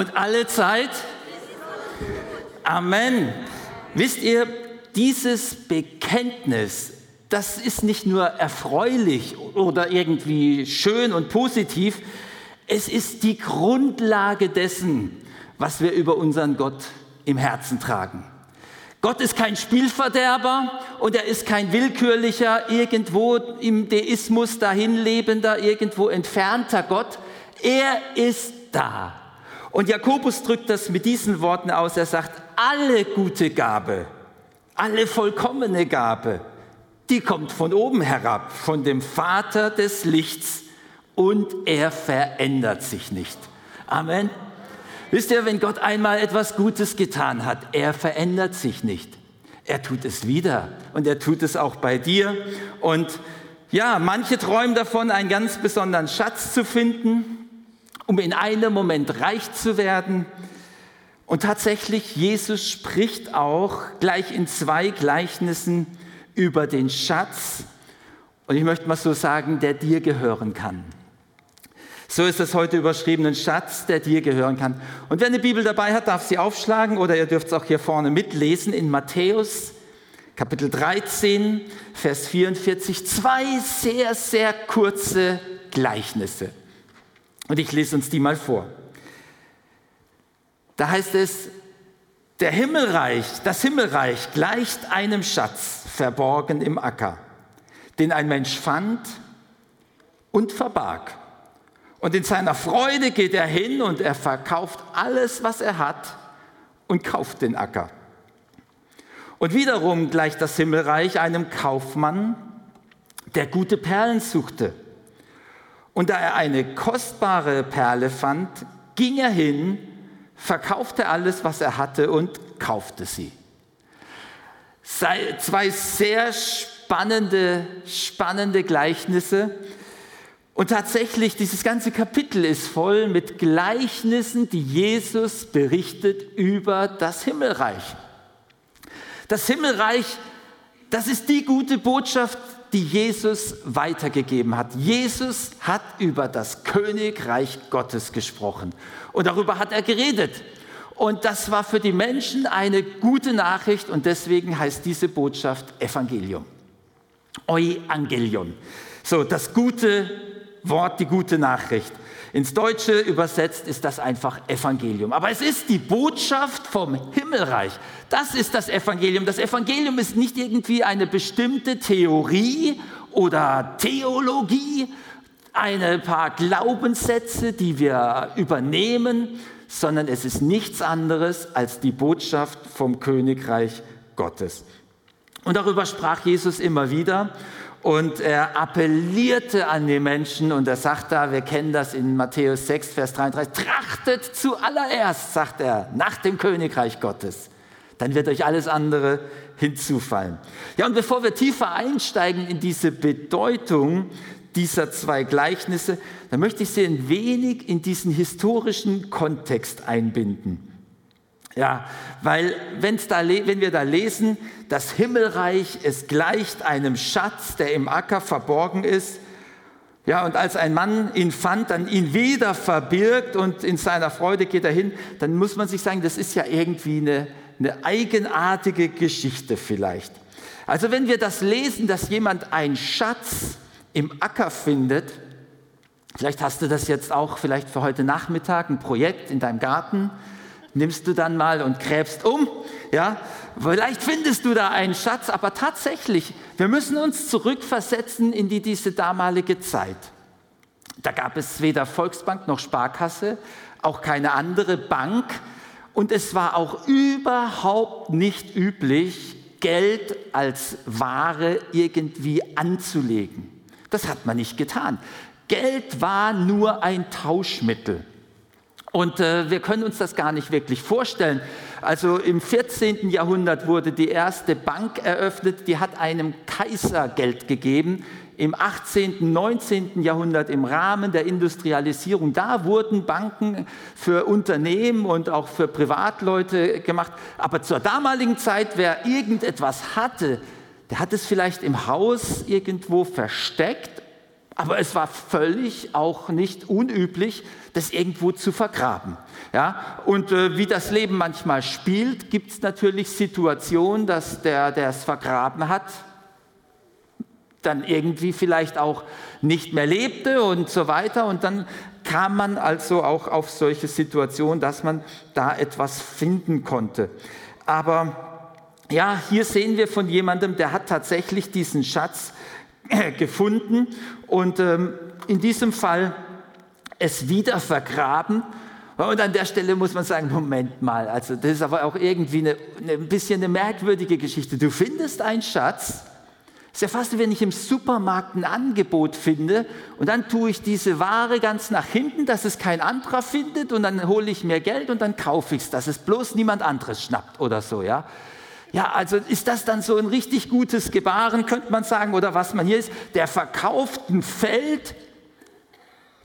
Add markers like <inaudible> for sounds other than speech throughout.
Und alle Zeit. Amen. Wisst ihr, dieses Bekenntnis, das ist nicht nur erfreulich oder irgendwie schön und positiv, es ist die Grundlage dessen, was wir über unseren Gott im Herzen tragen. Gott ist kein Spielverderber und er ist kein willkürlicher, irgendwo im Deismus dahinlebender, irgendwo entfernter Gott. Er ist da. Und Jakobus drückt das mit diesen Worten aus. Er sagt, alle gute Gabe, alle vollkommene Gabe, die kommt von oben herab, von dem Vater des Lichts und er verändert sich nicht. Amen. Wisst ihr, wenn Gott einmal etwas Gutes getan hat, er verändert sich nicht. Er tut es wieder und er tut es auch bei dir. Und ja, manche träumen davon, einen ganz besonderen Schatz zu finden, um in einem Moment reich zu werden. Und tatsächlich, Jesus spricht auch gleich in zwei Gleichnissen über den Schatz. Und ich möchte mal so sagen, der dir gehören kann. So ist es heute überschrieben, ein Schatz, der dir gehören kann. Und wer eine Bibel dabei hat, darf sie aufschlagen oder ihr dürft es auch hier vorne mitlesen in Matthäus Kapitel 13, Vers 44. Zwei sehr, sehr kurze Gleichnisse. Und ich lese uns die mal vor. Da heißt es, der Himmelreich, das Himmelreich gleicht einem Schatz verborgen im Acker, den ein Mensch fand und verbarg. Und in seiner Freude geht er hin und er verkauft alles, was er hat und kauft den Acker. Und wiederum gleicht das Himmelreich einem Kaufmann, der gute Perlen suchte. Und da er eine kostbare Perle fand, ging er hin, verkaufte alles, was er hatte und kaufte sie. Zwei sehr spannende, spannende Gleichnisse, und tatsächlich, dieses ganze Kapitel ist voll mit Gleichnissen, die Jesus berichtet über das Himmelreich. Das Himmelreich, das ist die gute Botschaft, die Jesus weitergegeben hat. Jesus hat über das Königreich Gottes gesprochen und darüber hat er geredet. Und das war für die Menschen eine gute Nachricht und deswegen heißt diese Botschaft Evangelium. Euangelion. So, das gute Wort die gute Nachricht. Ins Deutsche übersetzt ist das einfach Evangelium. Aber es ist die Botschaft vom Himmelreich. Das ist das Evangelium. Das Evangelium ist nicht irgendwie eine bestimmte Theorie oder Theologie, ein paar Glaubenssätze, die wir übernehmen, sondern es ist nichts anderes als die Botschaft vom Königreich Gottes. Und darüber sprach Jesus immer wieder. Und er appellierte an die Menschen und er sagt da, wir kennen das in Matthäus 6, Vers 33, trachtet zuallererst, sagt er, nach dem Königreich Gottes. Dann wird euch alles andere hinzufallen. Ja, und bevor wir tiefer einsteigen in diese Bedeutung dieser zwei Gleichnisse, dann möchte ich Sie ein wenig in diesen historischen Kontext einbinden. Ja, weil da, wenn wir da lesen, das Himmelreich, es gleicht einem Schatz, der im Acker verborgen ist. Ja, und als ein Mann ihn fand, dann ihn wieder verbirgt und in seiner Freude geht er hin, dann muss man sich sagen, das ist ja irgendwie eine, eine eigenartige Geschichte vielleicht. Also wenn wir das lesen, dass jemand einen Schatz im Acker findet, vielleicht hast du das jetzt auch vielleicht für heute Nachmittag, ein Projekt in deinem Garten, nimmst du dann mal und gräbst um. Ja, vielleicht findest du da einen Schatz, aber tatsächlich, wir müssen uns zurückversetzen in die, diese damalige Zeit. Da gab es weder Volksbank noch Sparkasse, auch keine andere Bank. Und es war auch überhaupt nicht üblich, Geld als Ware irgendwie anzulegen. Das hat man nicht getan. Geld war nur ein Tauschmittel. Und äh, wir können uns das gar nicht wirklich vorstellen. Also im 14. Jahrhundert wurde die erste Bank eröffnet, die hat einem Kaiser Geld gegeben. Im 18., 19. Jahrhundert im Rahmen der Industrialisierung, da wurden Banken für Unternehmen und auch für Privatleute gemacht. Aber zur damaligen Zeit, wer irgendetwas hatte, der hat es vielleicht im Haus irgendwo versteckt Aber es war völlig auch nicht unüblich, das irgendwo zu vergraben. Ja? Und äh, wie das Leben manchmal spielt, gibt es natürlich Situationen, dass der, der es vergraben hat, dann irgendwie vielleicht auch nicht mehr lebte und so weiter. Und dann kam man also auch auf solche Situationen, dass man da etwas finden konnte. Aber ja, hier sehen wir von jemandem, der hat tatsächlich diesen Schatz <clears throat> gefunden und ähm, in diesem Fall es wieder vergraben. Und an der Stelle muss man sagen, Moment mal, also das ist aber auch irgendwie eine, eine, ein bisschen eine merkwürdige Geschichte. Du findest einen Schatz, ist ja fast wenn ich im Supermarkt ein Angebot finde und dann tue ich diese Ware ganz nach hinten, dass es kein anderer findet und dann hole ich mir Geld und dann kaufe ich es, dass es bloß niemand anderes schnappt oder so, ja. Ja, also ist das dann so ein richtig gutes Gebaren, könnte man sagen, oder was man hier ist, der verkauft ein Feld,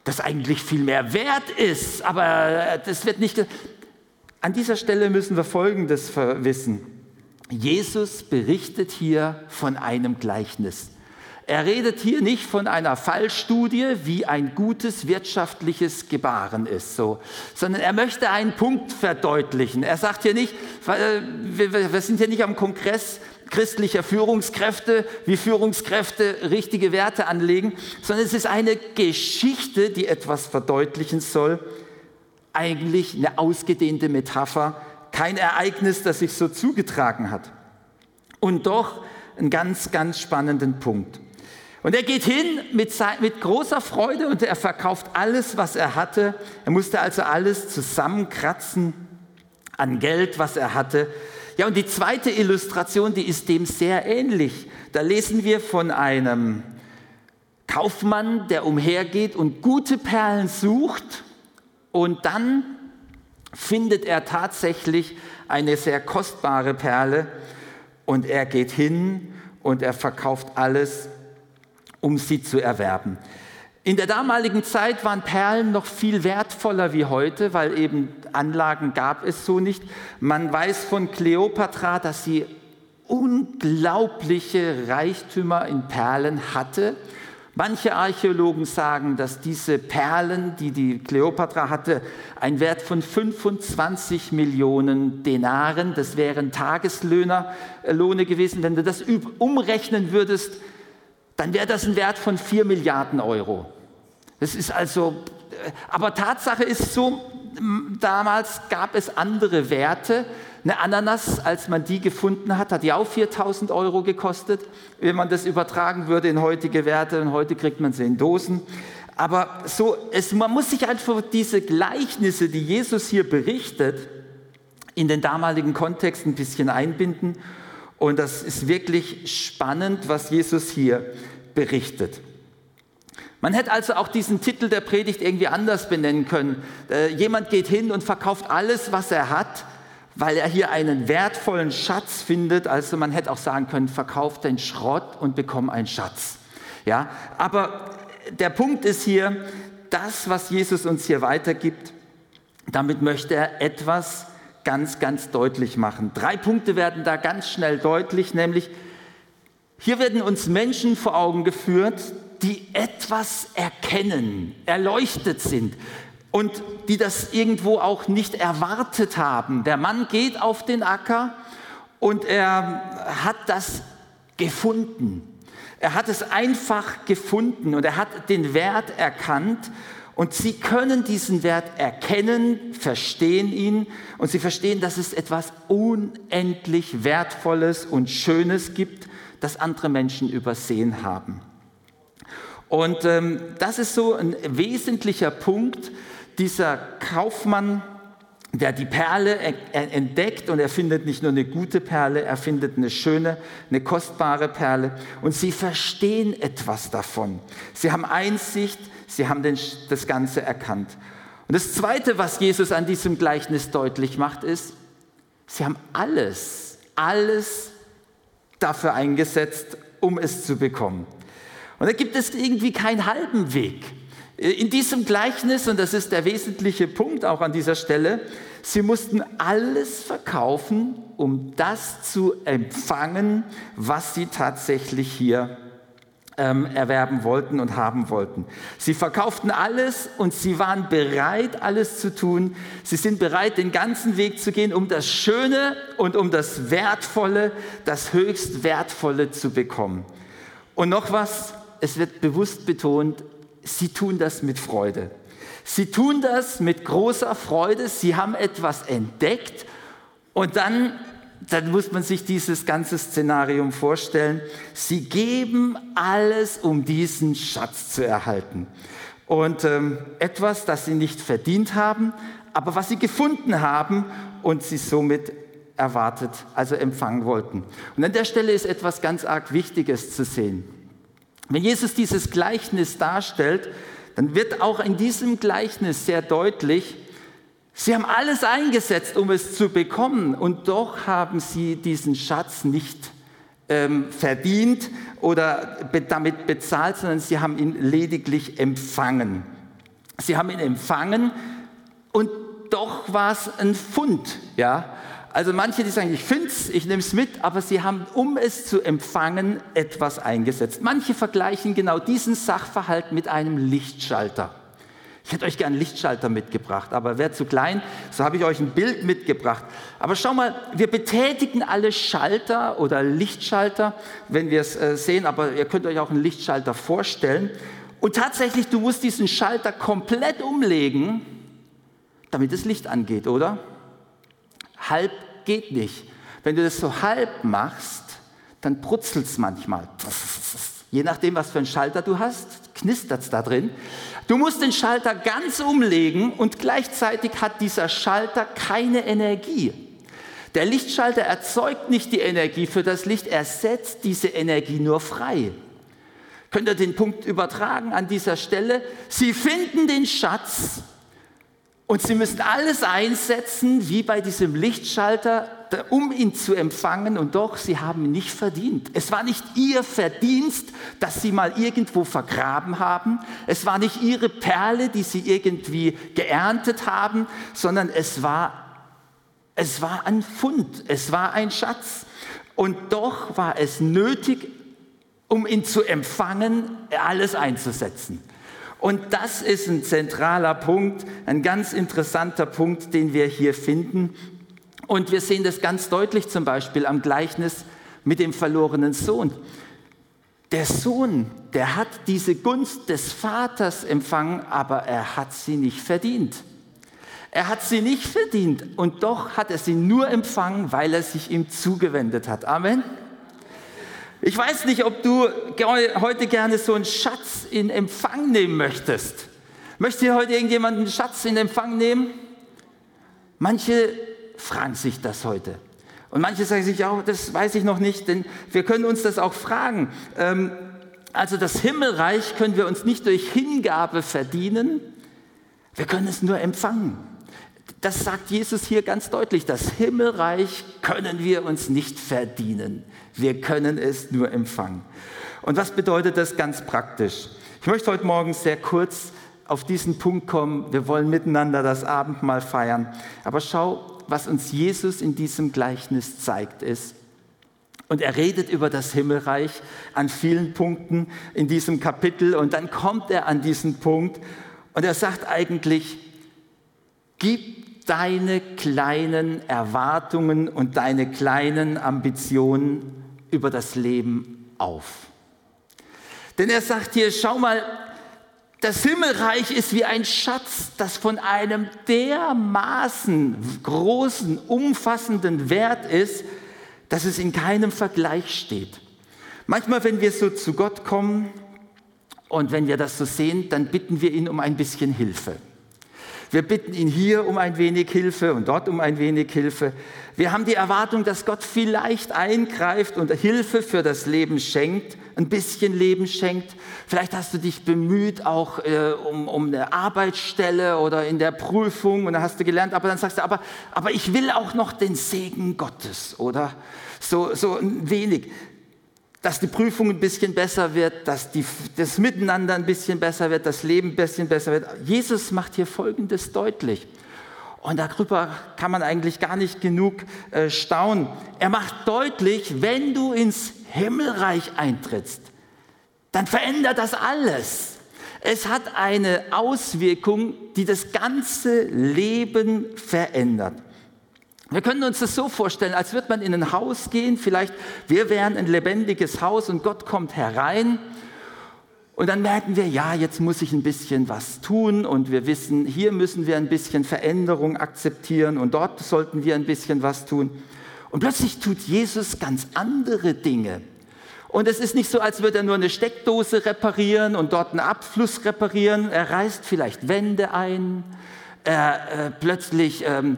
das eigentlich viel mehr wert ist, aber das wird nicht. An dieser Stelle müssen wir Folgendes wissen. Jesus berichtet hier von einem Gleichnis. Er redet hier nicht von einer Fallstudie, wie ein gutes wirtschaftliches Gebaren ist, so, sondern er möchte einen Punkt verdeutlichen. Er sagt hier nicht, wir sind hier nicht am Kongress christlicher Führungskräfte, wie Führungskräfte richtige Werte anlegen, sondern es ist eine Geschichte, die etwas verdeutlichen soll. Eigentlich eine ausgedehnte Metapher kein Ereignis, das sich so zugetragen hat. Und doch einen ganz, ganz spannenden Punkt. Und er geht hin mit, mit, großer Freude und er verkauft alles, was er hatte. Er musste also alles zusammenkratzen an Geld, was er hatte. Ja, und die zweite Illustration, die ist dem sehr ähnlich. Da lesen wir von einem Kaufmann, der umhergeht und gute Perlen sucht und dann findet er tatsächlich eine sehr kostbare Perle und er geht hin und er verkauft alles, um sie zu erwerben. In der damaligen Zeit waren Perlen noch viel wertvoller wie heute, weil eben Anlagen gab es so nicht. Man weiß von Kleopatra, dass sie unglaubliche Reichtümer in Perlen hatte Manche Archäologen sagen, dass diese Perlen, die die Kleopatra hatte, einen Wert von 25 Millionen Denaren, das wären Tageslöhne äh, gewesen. Wenn du das umrechnen würdest, dann wäre das ein Wert von 4 Milliarden Euro. Das ist also, äh, aber Tatsache ist so, damals gab es andere Werte. Eine Ananas, als man die gefunden hat, hat die auch 4000 Euro gekostet. Wenn man das übertragen würde in heutige Werte, und heute kriegt man sie in Dosen. Aber so, es, man muss sich einfach diese Gleichnisse, die Jesus hier berichtet, in den damaligen Kontext ein bisschen einbinden. Und das ist wirklich spannend, was Jesus hier berichtet. Man hätte also auch diesen Titel der Predigt irgendwie anders benennen können. Äh, jemand geht hin und verkauft alles, was er hat, weil er hier einen wertvollen Schatz findet. Also man hätte auch sagen können, verkauft den Schrott und bekomm einen Schatz. Ja, aber der Punkt ist hier, das, was Jesus uns hier weitergibt, damit möchte er etwas ganz, ganz deutlich machen. Drei Punkte werden da ganz schnell deutlich, nämlich hier werden uns Menschen vor Augen geführt, die etwas erkennen, erleuchtet sind und die das irgendwo auch nicht erwartet haben. Der Mann geht auf den Acker und er hat das gefunden. Er hat es einfach gefunden und er hat den Wert erkannt und sie können diesen Wert erkennen, verstehen ihn und sie verstehen, dass es etwas unendlich Wertvolles und Schönes gibt, das andere Menschen übersehen haben. Und ähm, das ist so ein wesentlicher Punkt. Dieser Kaufmann, der die Perle entdeckt und er findet nicht nur eine gute Perle, er findet eine schöne, eine kostbare Perle und sie verstehen etwas davon. Sie haben Einsicht, sie haben den, das Ganze erkannt. Und das Zweite, was Jesus an diesem Gleichnis deutlich macht, ist, sie haben alles, alles dafür eingesetzt, um es zu bekommen. Und da gibt es irgendwie keinen halben Weg. In diesem Gleichnis, und das ist der wesentliche Punkt auch an dieser Stelle, sie mussten alles verkaufen, um das zu empfangen, was sie tatsächlich hier ähm, erwerben wollten und haben wollten. Sie verkauften alles und sie waren bereit, alles zu tun. Sie sind bereit, den ganzen Weg zu gehen, um das Schöne und um das Wertvolle, das höchst Wertvolle zu bekommen. Und noch was, es wird bewusst betont, sie tun das mit Freude. Sie tun das mit großer Freude. Sie haben etwas entdeckt und dann dann muss man sich dieses ganze Szenarium vorstellen. Sie geben alles, um diesen Schatz zu erhalten. Und ähm, etwas, das sie nicht verdient haben, aber was sie gefunden haben und sie somit erwartet, also empfangen wollten. Und an der Stelle ist etwas ganz arg Wichtiges zu sehen. Wenn Jesus dieses Gleichnis darstellt, dann wird auch in diesem Gleichnis sehr deutlich, Sie haben alles eingesetzt, um es zu bekommen, und doch haben sie diesen Schatz nicht ähm, verdient oder be damit bezahlt, sondern sie haben ihn lediglich empfangen. Sie haben ihn empfangen und doch war es ein Fund. Ja? Also manche, die sagen, ich finde es, ich nehme es mit, aber sie haben, um es zu empfangen, etwas eingesetzt. Manche vergleichen genau diesen Sachverhalt mit einem Lichtschalter. Ich hätte euch gerne einen Lichtschalter mitgebracht, aber wäre zu klein, so habe ich euch ein Bild mitgebracht. Aber schau mal, wir betätigen alle Schalter oder Lichtschalter, wenn wir es äh, sehen, aber ihr könnt euch auch einen Lichtschalter vorstellen. Und tatsächlich, du musst diesen Schalter komplett umlegen, damit das Licht angeht, oder? Halb geht nicht. Wenn du das so halb machst, dann brutzelt es manchmal. Je nachdem, was für einen Schalter du hast, knistert es da drin. Du musst den Schalter ganz umlegen und gleichzeitig hat dieser Schalter keine Energie. Der Lichtschalter erzeugt nicht die Energie für das Licht, er setzt diese Energie nur frei. Könnt ihr den Punkt übertragen an dieser Stelle? Sie finden den Schatz und sie müssen alles einsetzen, wie bei diesem Lichtschalter, um ihn zu empfangen. Und doch, sie haben ihn nicht verdient. Es war nicht ihr Verdienst, dass sie mal irgendwo vergraben haben. Es war nicht ihre Perle, die sie irgendwie geerntet haben, sondern es war, es war ein Fund, es war ein Schatz. Und doch war es nötig, um ihn zu empfangen, alles einzusetzen. Und das ist ein zentraler Punkt, ein ganz interessanter Punkt, den wir hier finden. Und wir sehen das ganz deutlich zum Beispiel am Gleichnis mit dem verlorenen Sohn. Der Sohn, der hat diese Gunst des Vaters empfangen, aber er hat sie nicht verdient. Er hat sie nicht verdient und doch hat er sie nur empfangen, weil er sich ihm zugewendet hat. Amen. Ich weiß nicht, ob du heute gerne so einen Schatz in Empfang nehmen möchtest. Möchte hier heute irgendjemand einen Schatz in Empfang nehmen? Manche fragen sich das heute. Und manche sagen sich, ja, das weiß ich noch nicht, denn wir können uns das auch fragen. Ähm, also das Himmelreich können wir uns nicht durch Hingabe verdienen, wir können es nur empfangen. Das sagt Jesus hier ganz deutlich. Das Himmelreich können wir uns nicht verdienen. Wir können es nur empfangen. Und was bedeutet das ganz praktisch? Ich möchte heute Morgen sehr kurz auf diesen Punkt kommen. Wir wollen miteinander das Abendmahl feiern. Aber schau, was uns Jesus in diesem Gleichnis zeigt, ist, und er redet über das Himmelreich an vielen Punkten in diesem Kapitel. Und dann kommt er an diesen Punkt und er sagt eigentlich, gib deine kleinen Erwartungen und deine kleinen Ambitionen über das Leben auf. Denn er sagt hier, schau mal, das Himmelreich ist wie ein Schatz, das von einem dermaßen großen, umfassenden Wert ist, dass es in keinem Vergleich steht. Manchmal, wenn wir so zu Gott kommen und wenn wir das so sehen, dann bitten wir ihn um ein bisschen Hilfe. Wir bitten ihn hier um ein wenig Hilfe und dort um ein wenig Hilfe. Wir haben die Erwartung, dass Gott vielleicht eingreift und Hilfe für das Leben schenkt, ein bisschen Leben schenkt. Vielleicht hast du dich bemüht auch äh, um, um eine Arbeitsstelle oder in der Prüfung und dann hast du gelernt, aber dann sagst du, aber, aber ich will auch noch den Segen Gottes, oder? So, so ein wenig dass die Prüfung ein bisschen besser wird, dass die, das Miteinander ein bisschen besser wird, das Leben ein bisschen besser wird. Jesus macht hier Folgendes deutlich. Und darüber kann man eigentlich gar nicht genug äh, staunen. Er macht deutlich, wenn du ins Himmelreich eintrittst, dann verändert das alles. Es hat eine Auswirkung, die das ganze Leben verändert. Wir können uns das so vorstellen, als würde man in ein Haus gehen, vielleicht wir wären ein lebendiges Haus und Gott kommt herein und dann merken wir, ja, jetzt muss ich ein bisschen was tun und wir wissen, hier müssen wir ein bisschen Veränderung akzeptieren und dort sollten wir ein bisschen was tun. Und plötzlich tut Jesus ganz andere Dinge. Und es ist nicht so, als würde er nur eine Steckdose reparieren und dort einen Abfluss reparieren. Er reißt vielleicht Wände ein. Er, äh, plötzlich ähm,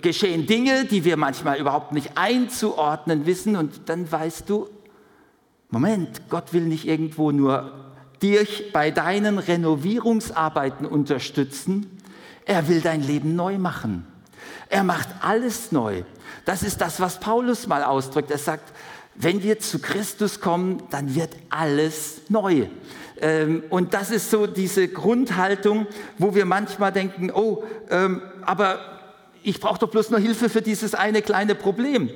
geschehen Dinge, die wir manchmal überhaupt nicht einzuordnen wissen. Und dann weißt du, Moment, Gott will nicht irgendwo nur dich bei deinen Renovierungsarbeiten unterstützen. Er will dein Leben neu machen. Er macht alles neu. Das ist das, was Paulus mal ausdrückt. Er sagt, wenn wir zu Christus kommen, dann wird alles neu. Ähm, und das ist so diese Grundhaltung, wo wir manchmal denken, oh, ähm, aber ich brauche doch bloß nur Hilfe für dieses eine kleine Problem.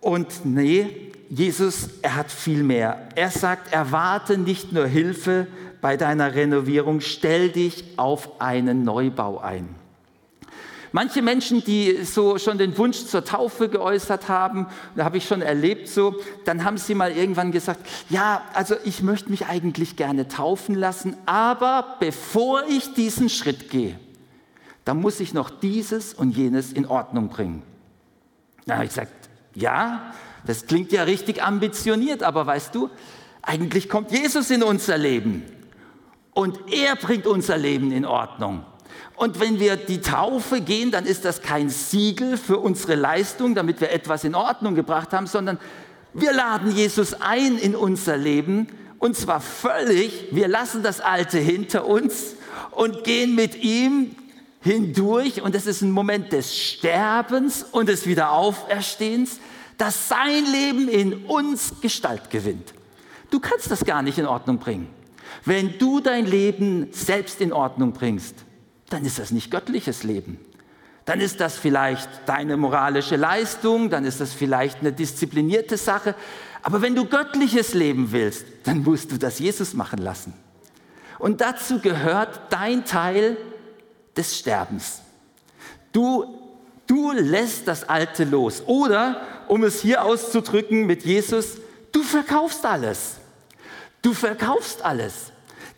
Und nee, Jesus, er hat viel mehr. Er sagt, erwarte nicht nur Hilfe bei deiner Renovierung, stell dich auf einen Neubau ein. Manche Menschen, die so schon den Wunsch zur Taufe geäußert haben, da habe ich schon erlebt so, dann haben sie mal irgendwann gesagt, ja, also ich möchte mich eigentlich gerne taufen lassen, aber bevor ich diesen Schritt gehe, da muss ich noch dieses und jenes in Ordnung bringen. Da habe ich gesagt, ja, das klingt ja richtig ambitioniert, aber weißt du, eigentlich kommt Jesus in unser Leben und er bringt unser Leben in Ordnung. Und wenn wir die Taufe gehen, dann ist das kein Siegel für unsere Leistung, damit wir etwas in Ordnung gebracht haben, sondern wir laden Jesus ein in unser Leben und zwar völlig, wir lassen das Alte hinter uns und gehen mit ihm hindurch und es ist ein Moment des Sterbens und des Wiederauferstehens dass sein Leben in uns Gestalt gewinnt. Du kannst das gar nicht in Ordnung bringen. Wenn du dein Leben selbst in Ordnung bringst, dann ist das nicht göttliches Leben. Dann ist das vielleicht deine moralische Leistung, dann ist das vielleicht eine disziplinierte Sache. Aber wenn du göttliches Leben willst, dann musst du das Jesus machen lassen. Und dazu gehört dein Teil des Sterbens. Du, du lässt das Alte los. Oder um es hier auszudrücken mit Jesus, du verkaufst alles. Du verkaufst alles.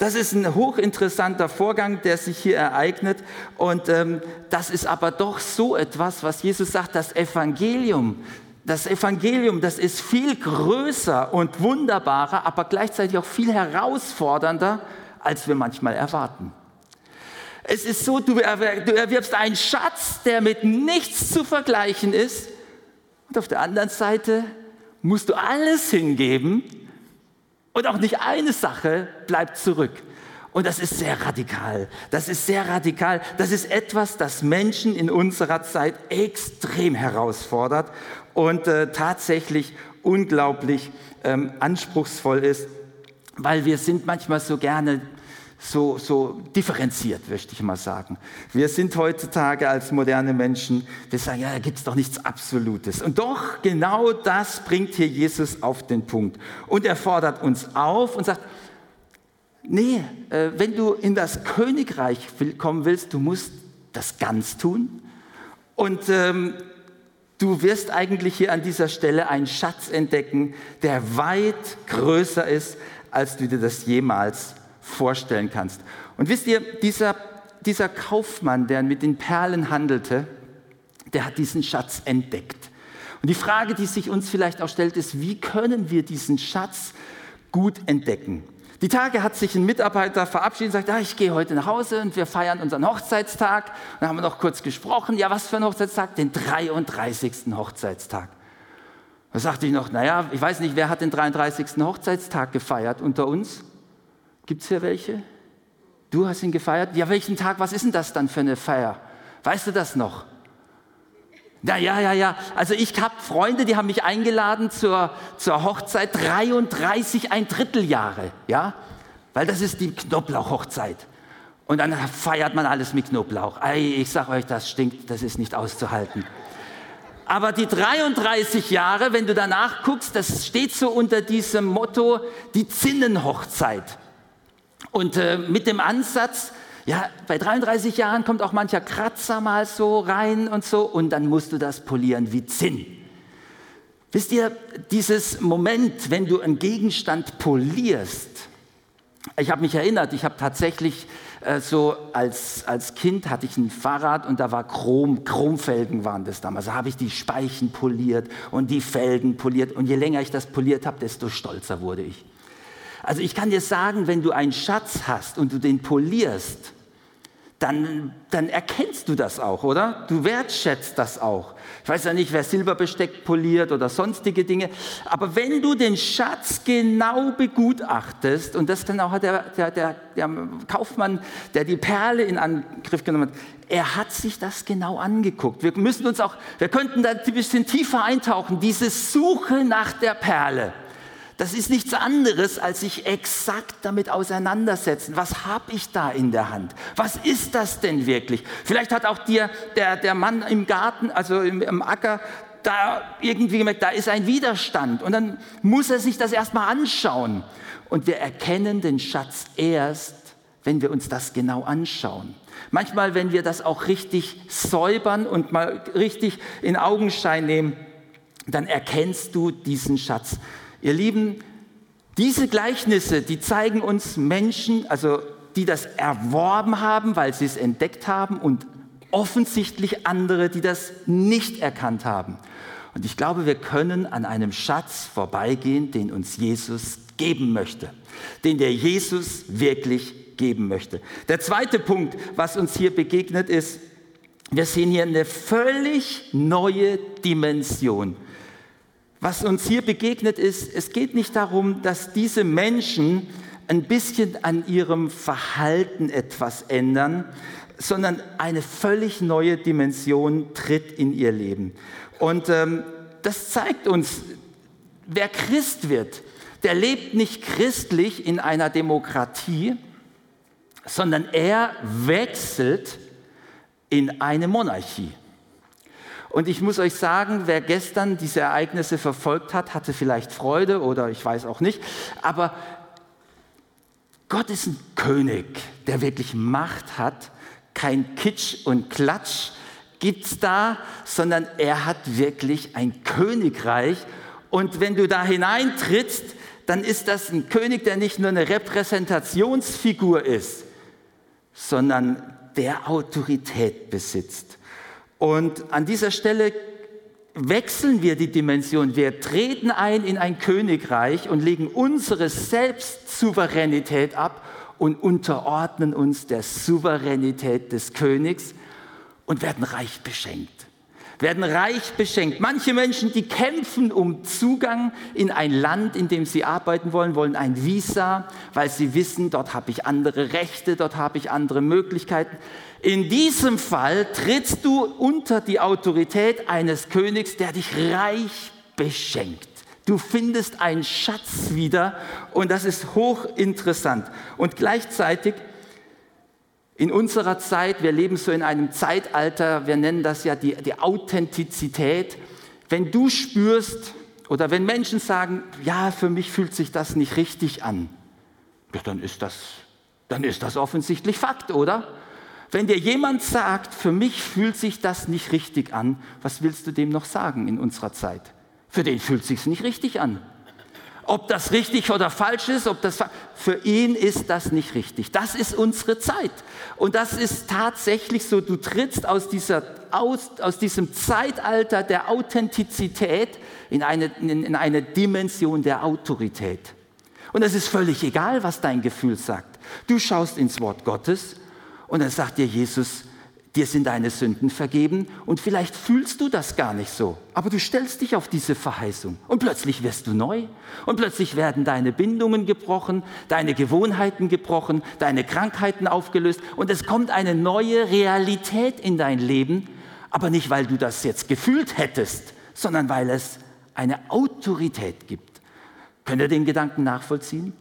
Das ist ein hochinteressanter Vorgang, der sich hier ereignet. Und ähm, das ist aber doch so etwas, was Jesus sagt, das Evangelium. Das Evangelium, das ist viel größer und wunderbarer, aber gleichzeitig auch viel herausfordernder, als wir manchmal erwarten. Es ist so, du erwirbst einen Schatz, der mit nichts zu vergleichen ist, und auf der anderen Seite musst du alles hingeben und auch nicht eine Sache bleibt zurück. Und das ist sehr radikal. Das ist sehr radikal. Das ist etwas, das Menschen in unserer Zeit extrem herausfordert und äh, tatsächlich unglaublich ähm, anspruchsvoll ist, weil wir sind manchmal so gerne so, so differenziert, möchte ich mal sagen. Wir sind heutzutage als moderne Menschen, wir sagen, ja, da gibt es doch nichts Absolutes. Und doch, genau das bringt hier Jesus auf den Punkt. Und er fordert uns auf und sagt, nee, äh, wenn du in das Königreich kommen willst, du musst das ganz tun. Und ähm, du wirst eigentlich hier an dieser Stelle einen Schatz entdecken, der weit größer ist, als du dir das jemals vorstellen kannst. Und wisst ihr, dieser, dieser Kaufmann, der mit den Perlen handelte, der hat diesen Schatz entdeckt. Und die Frage, die sich uns vielleicht auch stellt, ist, wie können wir diesen Schatz gut entdecken? Die Tage hat sich ein Mitarbeiter verabschiedet und sagt, ah, ich gehe heute nach Hause und wir feiern unseren Hochzeitstag. Und dann haben wir noch kurz gesprochen, ja, was für ein Hochzeitstag? Den 33. Hochzeitstag. Da sagte ich noch, naja, ich weiß nicht, wer hat den 33. Hochzeitstag gefeiert unter uns? Gibt es hier welche? Du hast ihn gefeiert? Ja, welchen Tag? Was ist denn das dann für eine Feier? Weißt du das noch? Ja, ja, ja, ja. Also ich habe Freunde, die haben mich eingeladen zur, zur Hochzeit 33 ein Drittel Jahre, ja, weil das ist die Knoblauch-Hochzeit. Und dann feiert man alles mit Knoblauch. Ei, ich sag euch, das stinkt, das ist nicht auszuhalten. Aber die 33 Jahre, wenn du danach guckst, das steht so unter diesem Motto, die Zinnenhochzeit. Und äh, mit dem Ansatz, ja, bei 33 Jahren kommt auch mancher Kratzer mal so rein und so, und dann musst du das polieren wie Zinn. Wisst ihr, dieses Moment, wenn du einen Gegenstand polierst, ich habe mich erinnert, ich habe tatsächlich äh, so als, als Kind hatte ich ein Fahrrad und da war Chrom, Chromfelgen waren das damals. Da habe ich die Speichen poliert und die Felgen poliert und je länger ich das poliert habe, desto stolzer wurde ich. Also ich kann dir sagen, wenn du einen Schatz hast und du den polierst, dann, dann erkennst du das auch, oder? Du wertschätzt das auch. Ich weiß ja nicht, wer Silberbesteck poliert oder sonstige Dinge, aber wenn du den Schatz genau begutachtest, und das dann auch der, der, der, der Kaufmann, der die Perle in Angriff genommen hat, er hat sich das genau angeguckt. Wir müssen uns auch, wir könnten da ein bisschen tiefer eintauchen, diese Suche nach der Perle. Das ist nichts anderes, als sich exakt damit auseinandersetzen. Was habe ich da in der Hand? Was ist das denn wirklich? Vielleicht hat auch dir der, der Mann im Garten, also im, im Acker, da irgendwie gemerkt, da ist ein Widerstand. Und dann muss er sich das erstmal anschauen. Und wir erkennen den Schatz erst, wenn wir uns das genau anschauen. Manchmal, wenn wir das auch richtig säubern und mal richtig in Augenschein nehmen, dann erkennst du diesen Schatz Ihr Lieben, diese Gleichnisse, die zeigen uns Menschen, also die das erworben haben, weil sie es entdeckt haben und offensichtlich andere, die das nicht erkannt haben. Und ich glaube, wir können an einem Schatz vorbeigehen, den uns Jesus geben möchte, den der Jesus wirklich geben möchte. Der zweite Punkt, was uns hier begegnet, ist, wir sehen hier eine völlig neue Dimension was uns hier begegnet ist, es geht nicht darum, dass diese Menschen ein bisschen an ihrem Verhalten etwas ändern, sondern eine völlig neue Dimension tritt in ihr Leben. Und ähm, das zeigt uns, wer Christ wird, der lebt nicht christlich in einer Demokratie, sondern er wechselt in eine Monarchie. Und ich muss euch sagen, wer gestern diese Ereignisse verfolgt hat, hatte vielleicht Freude oder ich weiß auch nicht. Aber Gott ist ein König, der wirklich Macht hat. Kein Kitsch und Klatsch gibt es da, sondern er hat wirklich ein Königreich. Und wenn du da hineintrittst, dann ist das ein König, der nicht nur eine Repräsentationsfigur ist, sondern der Autorität besitzt. Und an dieser Stelle wechseln wir die Dimension. Wir treten ein in ein Königreich und legen unsere Selbstsouveränität ab und unterordnen uns der Souveränität des Königs und werden reich beschenkt. Werden reich beschenkt. Manche Menschen, die kämpfen um Zugang in ein Land, in dem sie arbeiten wollen, wollen ein Visa, weil sie wissen, dort habe ich andere Rechte, dort habe ich andere Möglichkeiten. In diesem Fall trittst du unter die Autorität eines Königs, der dich reich beschenkt. Du findest einen Schatz wieder und das ist hochinteressant. Und gleichzeitig in unserer Zeit, wir leben so in einem Zeitalter, wir nennen das ja die, die Authentizität. Wenn du spürst oder wenn Menschen sagen, ja, für mich fühlt sich das nicht richtig an, ja, dann ist das, dann ist das offensichtlich Fakt, oder? Wenn dir jemand sagt, für mich fühlt sich das nicht richtig an, was willst du dem noch sagen in unserer Zeit? Für den fühlt sich nicht richtig an. Ob das richtig oder falsch ist, ob das für ihn ist das nicht richtig. Das ist unsere Zeit. Und das ist tatsächlich so, du trittst aus, dieser, aus, aus diesem Zeitalter der Authentizität in eine, in, in eine Dimension der Autorität. Und es ist völlig egal, was dein Gefühl sagt. Du schaust ins Wort Gottes und dann sagt dir Jesus, dir sind deine Sünden vergeben und vielleicht fühlst du das gar nicht so, aber du stellst dich auf diese Verheißung und plötzlich wirst du neu und plötzlich werden deine Bindungen gebrochen, deine Gewohnheiten gebrochen, deine Krankheiten aufgelöst und es kommt eine neue Realität in dein Leben, aber nicht weil du das jetzt gefühlt hättest, sondern weil es eine Autorität gibt. Könnt ihr den Gedanken nachvollziehen?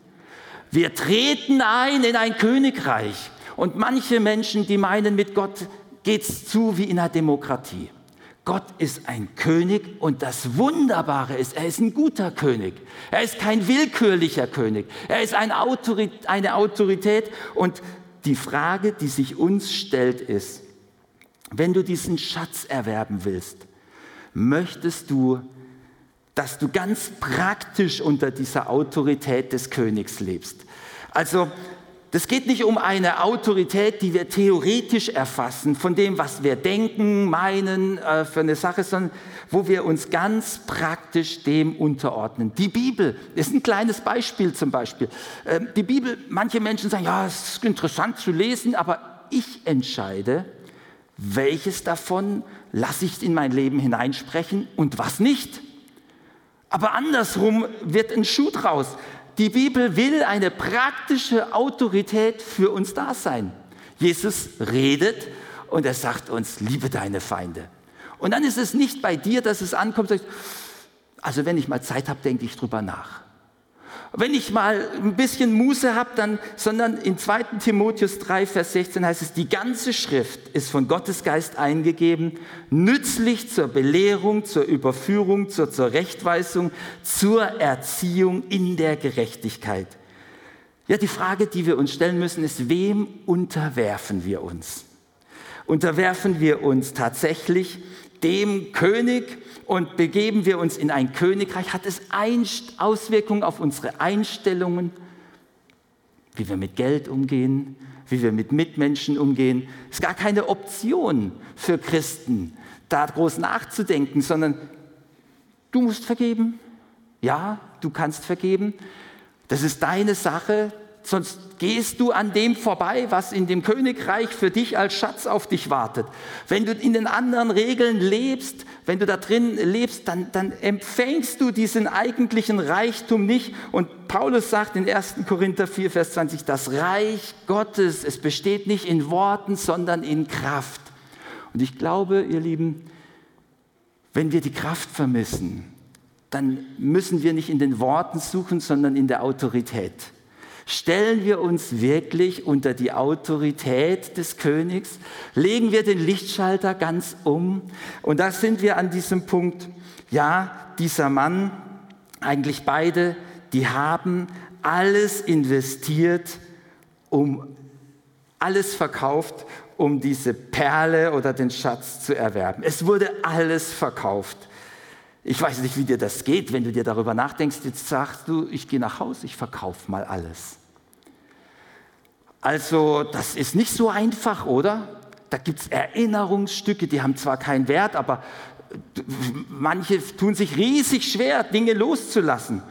Wir treten ein in ein Königreich und manche Menschen, die meinen, mit Gott geht es zu wie in einer Demokratie. Gott ist ein König und das Wunderbare ist, er ist ein guter König. Er ist kein willkürlicher König. Er ist eine Autorität und die Frage, die sich uns stellt, ist, wenn du diesen Schatz erwerben willst, möchtest du, dass du ganz praktisch unter dieser Autorität des Königs lebst. Also das geht nicht um eine Autorität, die wir theoretisch erfassen, von dem, was wir denken, meinen äh, für eine Sache, sondern wo wir uns ganz praktisch dem unterordnen. Die Bibel ist ein kleines Beispiel zum Beispiel. Äh, die Bibel, manche Menschen sagen, ja, es ist interessant zu lesen, aber ich entscheide, welches davon lasse ich in mein Leben hineinsprechen und was nicht. Aber andersrum wird ein Schuh draus. Die Bibel will eine praktische Autorität für uns da sein. Jesus redet und er sagt uns, liebe deine Feinde. Und dann ist es nicht bei dir, dass es ankommt, also wenn ich mal Zeit habe, denke ich drüber nach wenn ich mal ein bisschen Muße habe, dann, sondern in 2. Timotheus 3, Vers 16 heißt es, die ganze Schrift ist von Gottes Geist eingegeben, nützlich zur Belehrung, zur Überführung, zur Zurechtweisung, zur Erziehung in der Gerechtigkeit. Ja, die Frage, die wir uns stellen müssen, ist, wem unterwerfen wir uns? Unterwerfen wir uns tatsächlich dem König, und begeben wir uns in ein Königreich, hat es Auswirkungen auf unsere Einstellungen, wie wir mit Geld umgehen, wie wir mit Mitmenschen umgehen. Es ist gar keine Option für Christen, da groß nachzudenken, sondern du musst vergeben. Ja, du kannst vergeben. Das ist deine Sache, sonst gehst du an dem vorbei, was in dem Königreich für dich als Schatz auf dich wartet. Wenn du in den anderen Regeln lebst, wenn du da drin lebst, dann, dann empfängst du diesen eigentlichen Reichtum nicht. Und Paulus sagt in 1. Korinther 4, Vers 20, das Reich Gottes, es besteht nicht in Worten, sondern in Kraft. Und ich glaube, ihr Lieben, wenn wir die Kraft vermissen, dann müssen wir nicht in den Worten suchen, sondern in der Autorität. Stellen wir uns wirklich unter die Autorität des Königs? Legen wir den Lichtschalter ganz um? Und da sind wir an diesem Punkt, ja, dieser Mann, eigentlich beide, die haben alles investiert, um alles verkauft, um diese Perle oder den Schatz zu erwerben. Es wurde alles verkauft. Ich weiß nicht, wie dir das geht, wenn du dir darüber nachdenkst. Jetzt sagst du, ich gehe nach Hause, ich verkaufe mal alles. Also das ist nicht so einfach, oder? Da gibt es Erinnerungsstücke, die haben zwar keinen Wert, aber manche tun sich riesig schwer, Dinge loszulassen.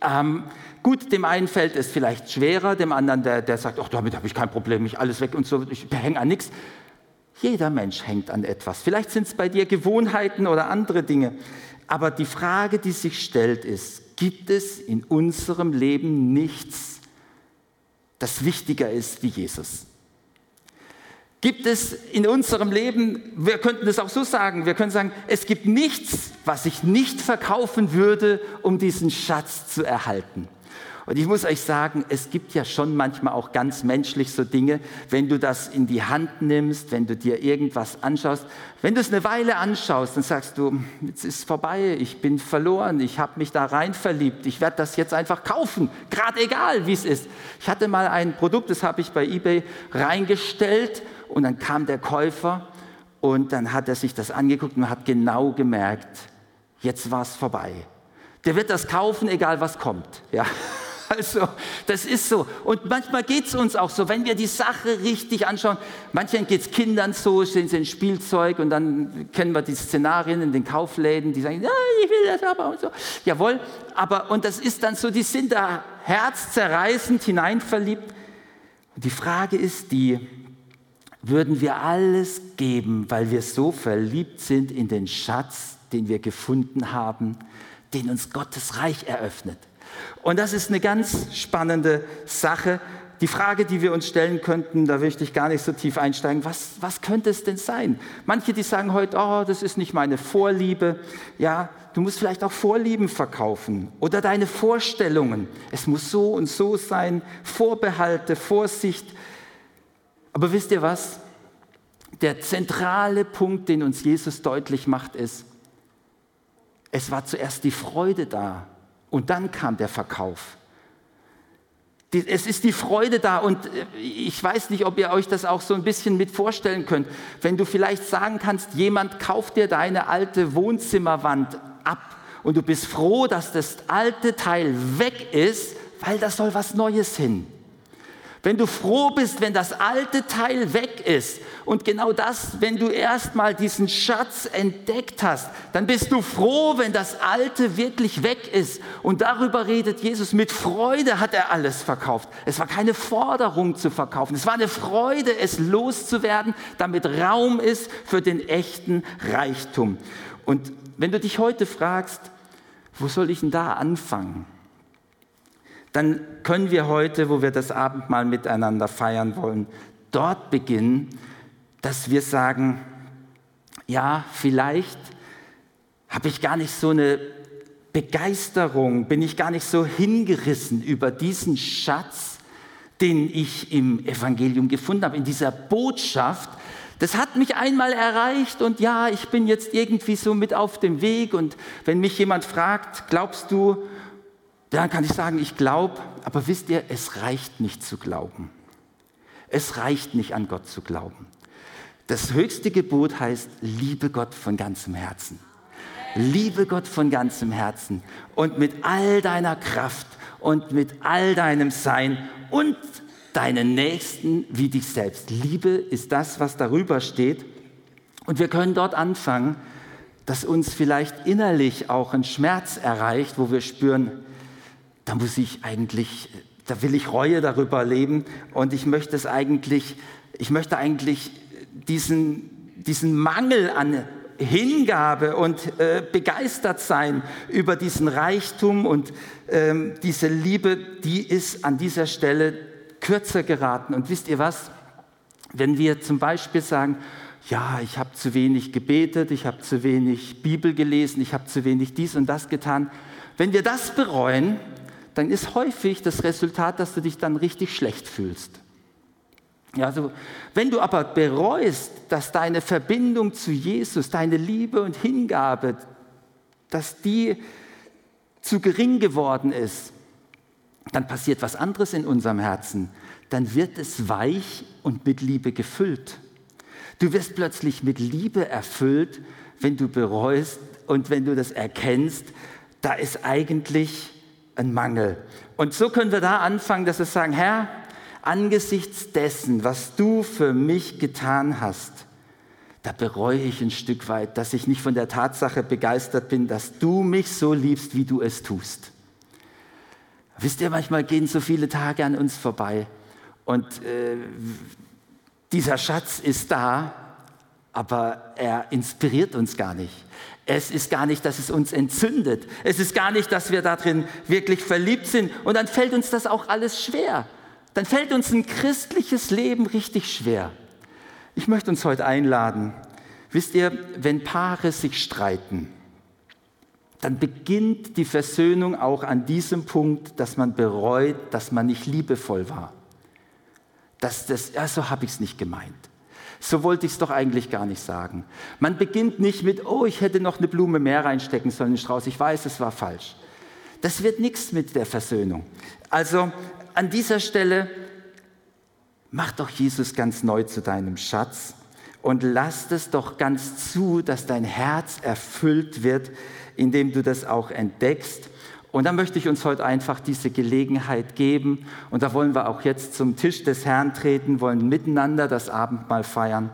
Ähm, gut, dem einen fällt es vielleicht schwerer, dem anderen, der, der sagt, ach, damit habe ich kein Problem, ich alles weg und so, ich hänge an nichts. Jeder Mensch hängt an etwas. Vielleicht sind es bei dir Gewohnheiten oder andere Dinge. Aber die Frage, die sich stellt, ist, gibt es in unserem Leben nichts, das wichtiger ist wie Jesus? Gibt es in unserem Leben, wir könnten es auch so sagen, wir können sagen, es gibt nichts, was ich nicht verkaufen würde, um diesen Schatz zu erhalten. Und ich muss euch sagen, es gibt ja schon manchmal auch ganz menschlich so Dinge, wenn du das in die Hand nimmst, wenn du dir irgendwas anschaust, wenn du es eine Weile anschaust, dann sagst du, jetzt ist vorbei, ich bin verloren, ich habe mich da rein verliebt, ich werde das jetzt einfach kaufen, gerade egal, wie es ist. Ich hatte mal ein Produkt, das habe ich bei eBay reingestellt und dann kam der Käufer und dann hat er sich das angeguckt und hat genau gemerkt, jetzt war es vorbei. Der wird das kaufen, egal was kommt. Ja. Also, das ist so. Und manchmal geht es uns auch so, wenn wir die Sache richtig anschauen. Manchmal geht es Kindern so, sehen sie ein Spielzeug und dann kennen wir die Szenarien in den Kaufläden, die sagen, ja, ich will das aber und so. Jawohl, aber, und das ist dann so, die sind da herzzerreißend hineinverliebt. Die Frage ist die, würden wir alles geben, weil wir so verliebt sind in den Schatz, den wir gefunden haben, den uns Gottes Reich eröffnet? Und das ist eine ganz spannende Sache. Die Frage, die wir uns stellen könnten, da möchte ich gar nicht so tief einsteigen, was, was könnte es denn sein? Manche, die sagen heute, oh, das ist nicht meine Vorliebe. Ja, du musst vielleicht auch Vorlieben verkaufen oder deine Vorstellungen. Es muss so und so sein, Vorbehalte, Vorsicht. Aber wisst ihr was? der zentrale Punkt, den uns Jesus deutlich macht, ist, es war zuerst die Freude da und dann kam der Verkauf. Es ist die Freude da und äh, ich weiß nicht, ob ihr euch das auch so ein bisschen mit vorstellen könnt. Wenn du vielleicht sagen kannst, jemand kauft dir deine alte Wohnzimmerwand ab und du bist froh, dass das alte Teil weg ist, weil da soll was Neues hin. Wenn du froh bist, wenn das alte Teil weg ist und genau das, wenn du erstmal diesen Schatz entdeckt hast, dann bist du froh, wenn das alte wirklich weg ist. Und darüber redet Jesus. Mit Freude hat er alles verkauft. Es war keine Forderung zu verkaufen. Es war eine Freude, es loszuwerden, damit Raum ist für den echten Reichtum. Und wenn du dich heute fragst, wo soll ich denn da anfangen? Dann können wir heute, wo wir das Abendmahl miteinander feiern wollen, dort beginnen, dass wir sagen, ja, vielleicht habe ich gar nicht so eine Begeisterung, bin ich gar nicht so hingerissen über diesen Schatz, den ich im Evangelium gefunden habe, in dieser Botschaft. Das hat mich einmal erreicht und ja, ich bin jetzt irgendwie so mit auf dem Weg und wenn mich jemand fragt, glaubst du, dann kann ich sagen, ich glaube, aber wisst ihr, es reicht nicht zu glauben. Es reicht nicht an Gott zu glauben. Das höchste Gebot heißt, liebe Gott von ganzem Herzen. Liebe Gott von ganzem Herzen und mit all deiner Kraft und mit all deinem Sein und deinen Nächsten wie dich selbst. Liebe ist das, was darüber steht. Und wir können dort anfangen, dass uns vielleicht innerlich auch ein Schmerz erreicht, wo wir spüren, da muss ich eigentlich, da will ich Reue darüber leben und ich möchte es eigentlich, ich möchte eigentlich diesen, diesen Mangel an Hingabe und äh, begeistert sein über diesen Reichtum und ähm, diese Liebe, die ist an dieser Stelle kürzer geraten. Und wisst ihr was? Wenn wir zum Beispiel sagen, ja, ich habe zu wenig gebetet, ich habe zu wenig Bibel gelesen, ich habe zu wenig dies und das getan. Wenn wir das bereuen, dann ist häufig das Resultat, dass du dich dann richtig schlecht fühlst. Ja, also, wenn du aber bereust, dass deine Verbindung zu Jesus, deine Liebe und Hingabe, dass die zu gering geworden ist, dann passiert was anderes in unserem Herzen. Dann wird es weich und mit Liebe gefüllt. Du wirst plötzlich mit Liebe erfüllt, wenn du bereust und wenn du das erkennst, da ist eigentlich ein Mangel. Und so können wir da anfangen, dass wir sagen, Herr, angesichts dessen, was du für mich getan hast, da bereue ich ein Stück weit, dass ich nicht von der Tatsache begeistert bin, dass du mich so liebst, wie du es tust. Wisst ihr, manchmal gehen so viele Tage an uns vorbei und äh, dieser Schatz ist da, aber er inspiriert uns gar nicht. Es ist gar nicht, dass es uns entzündet. Es ist gar nicht, dass wir darin wirklich verliebt sind. Und dann fällt uns das auch alles schwer. Dann fällt uns ein christliches Leben richtig schwer. Ich möchte uns heute einladen. Wisst ihr, wenn Paare sich streiten, dann beginnt die Versöhnung auch an diesem Punkt, dass man bereut, dass man nicht liebevoll war. Dass das, ja, so habe ich es nicht gemeint. So wollte ich es doch eigentlich gar nicht sagen. Man beginnt nicht mit, oh, ich hätte noch eine Blume mehr reinstecken sollen, einen Strauß. Ich weiß, es war falsch. Das wird nichts mit der Versöhnung. Also an dieser Stelle, mach doch Jesus ganz neu zu deinem Schatz und lass es doch ganz zu, dass dein Herz erfüllt wird, indem du das auch entdeckst und da möchte ich uns heute einfach diese Gelegenheit geben. Und da wollen wir auch jetzt zum Tisch des Herrn treten, wollen miteinander das Abendmahl feiern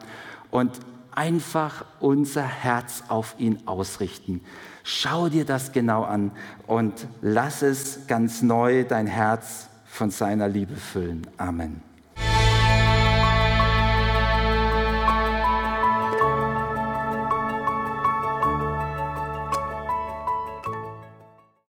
und einfach unser Herz auf ihn ausrichten. Schau dir das genau an und lass es ganz neu dein Herz von seiner Liebe füllen. Amen.